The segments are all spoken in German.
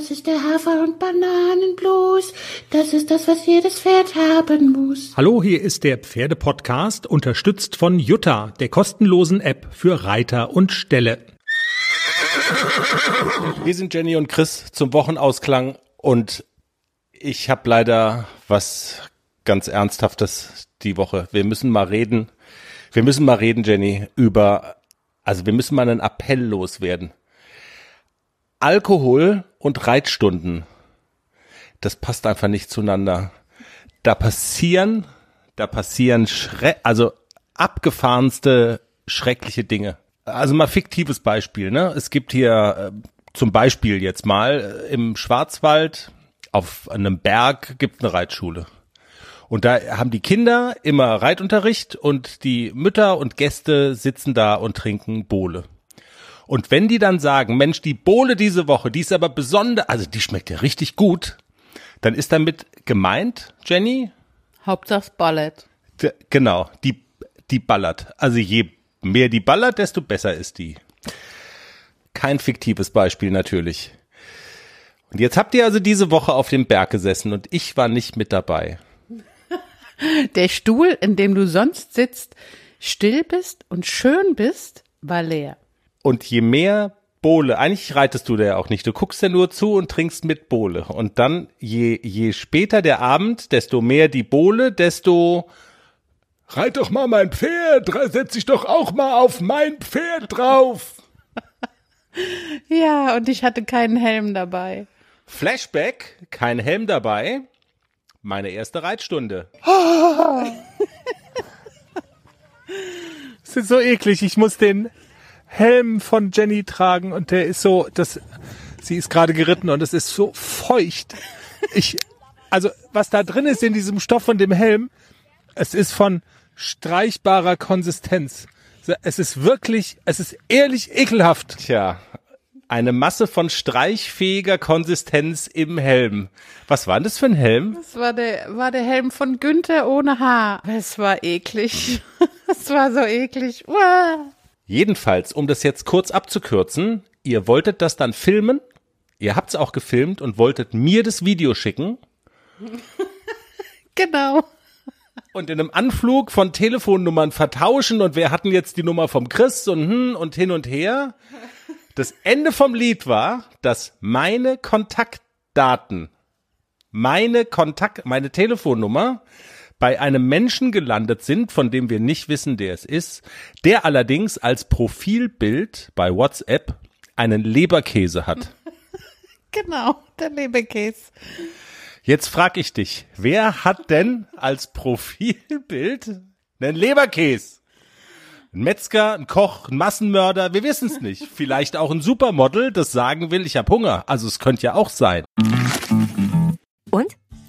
Das ist der Hafer- und Bananenblues. Das ist das, was jedes Pferd haben muss. Hallo, hier ist der Pferdepodcast, unterstützt von Jutta, der kostenlosen App für Reiter und Ställe. Wir sind Jenny und Chris zum Wochenausklang und ich habe leider was ganz Ernsthaftes die Woche. Wir müssen mal reden. Wir müssen mal reden, Jenny, über, also wir müssen mal einen Appell loswerden. Alkohol und Reitstunden, das passt einfach nicht zueinander. Da passieren, da passieren schre also abgefahrenste schreckliche Dinge. Also mal fiktives Beispiel, ne? Es gibt hier äh, zum Beispiel jetzt mal äh, im Schwarzwald auf einem Berg gibt eine Reitschule. Und da haben die Kinder immer Reitunterricht und die Mütter und Gäste sitzen da und trinken Bohle. Und wenn die dann sagen, Mensch, die Bohle diese Woche, die ist aber besonders, also die schmeckt ja richtig gut, dann ist damit gemeint, Jenny? Hauptsache Ballett. D genau, die, die ballert. Also je mehr die ballert, desto besser ist die. Kein fiktives Beispiel natürlich. Und jetzt habt ihr also diese Woche auf dem Berg gesessen und ich war nicht mit dabei. Der Stuhl, in dem du sonst sitzt, still bist und schön bist, war leer. Und je mehr Bohle, eigentlich reitest du da ja auch nicht, du guckst ja nur zu und trinkst mit Bohle. Und dann, je, je später der Abend, desto mehr die Bohle, desto Reit doch mal mein Pferd, setz dich doch auch mal auf mein Pferd drauf. ja, und ich hatte keinen Helm dabei. Flashback, kein Helm dabei. Meine erste Reitstunde. Das ist so eklig. Ich muss den Helm von Jenny tragen und der ist so, das, sie ist gerade geritten und es ist so feucht. Ich, also was da drin ist in diesem Stoff von dem Helm, es ist von streichbarer Konsistenz. Es ist wirklich, es ist ehrlich ekelhaft. Tja, eine Masse von streichfähiger Konsistenz im Helm. Was war denn das für ein Helm? Das war der, war der Helm von Günther ohne Haar. Es war eklig. Es war so eklig. Uah. Jedenfalls, um das jetzt kurz abzukürzen, ihr wolltet das dann filmen, ihr habt's auch gefilmt und wolltet mir das Video schicken. genau. Und in einem Anflug von Telefonnummern vertauschen und wer hatten jetzt die Nummer vom Chris und hm und hin und her. Das Ende vom Lied war, dass meine Kontaktdaten, meine Kontakt, meine Telefonnummer bei einem Menschen gelandet sind, von dem wir nicht wissen, der es ist, der allerdings als Profilbild bei WhatsApp einen Leberkäse hat. Genau, der Leberkäse. Jetzt frag ich dich, wer hat denn als Profilbild einen Leberkäse? Ein Metzger, ein Koch, ein Massenmörder, wir wissen es nicht. Vielleicht auch ein Supermodel, das sagen will, ich habe Hunger. Also es könnte ja auch sein. Und?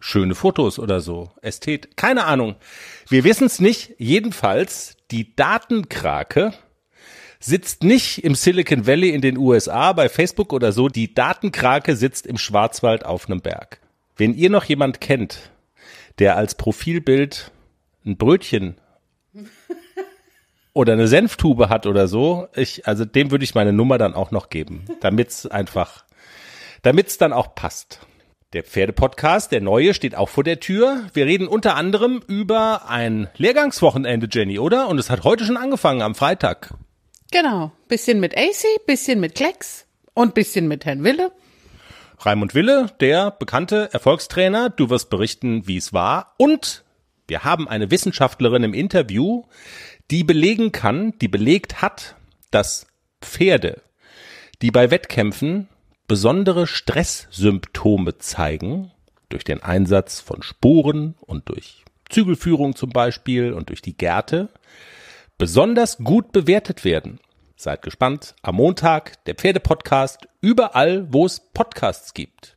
schöne Fotos oder so. Ästhet, keine Ahnung. Wir wissen es nicht. Jedenfalls, die Datenkrake sitzt nicht im Silicon Valley in den USA bei Facebook oder so. Die Datenkrake sitzt im Schwarzwald auf einem Berg. Wenn ihr noch jemand kennt, der als Profilbild ein Brötchen oder eine Senftube hat oder so, ich, also dem würde ich meine Nummer dann auch noch geben, damit's einfach, damit's dann auch passt. Der Pferdepodcast, der neue, steht auch vor der Tür. Wir reden unter anderem über ein Lehrgangswochenende, Jenny, oder? Und es hat heute schon angefangen, am Freitag. Genau. Bisschen mit AC, bisschen mit Klecks und bisschen mit Herrn Wille. Raimund Wille, der bekannte Erfolgstrainer. Du wirst berichten, wie es war. Und wir haben eine Wissenschaftlerin im Interview, die belegen kann, die belegt hat, dass Pferde, die bei Wettkämpfen besondere Stresssymptome zeigen, durch den Einsatz von Sporen und durch Zügelführung zum Beispiel und durch die Gärte, besonders gut bewertet werden. Seid gespannt. Am Montag der Pferdepodcast überall, wo es Podcasts gibt.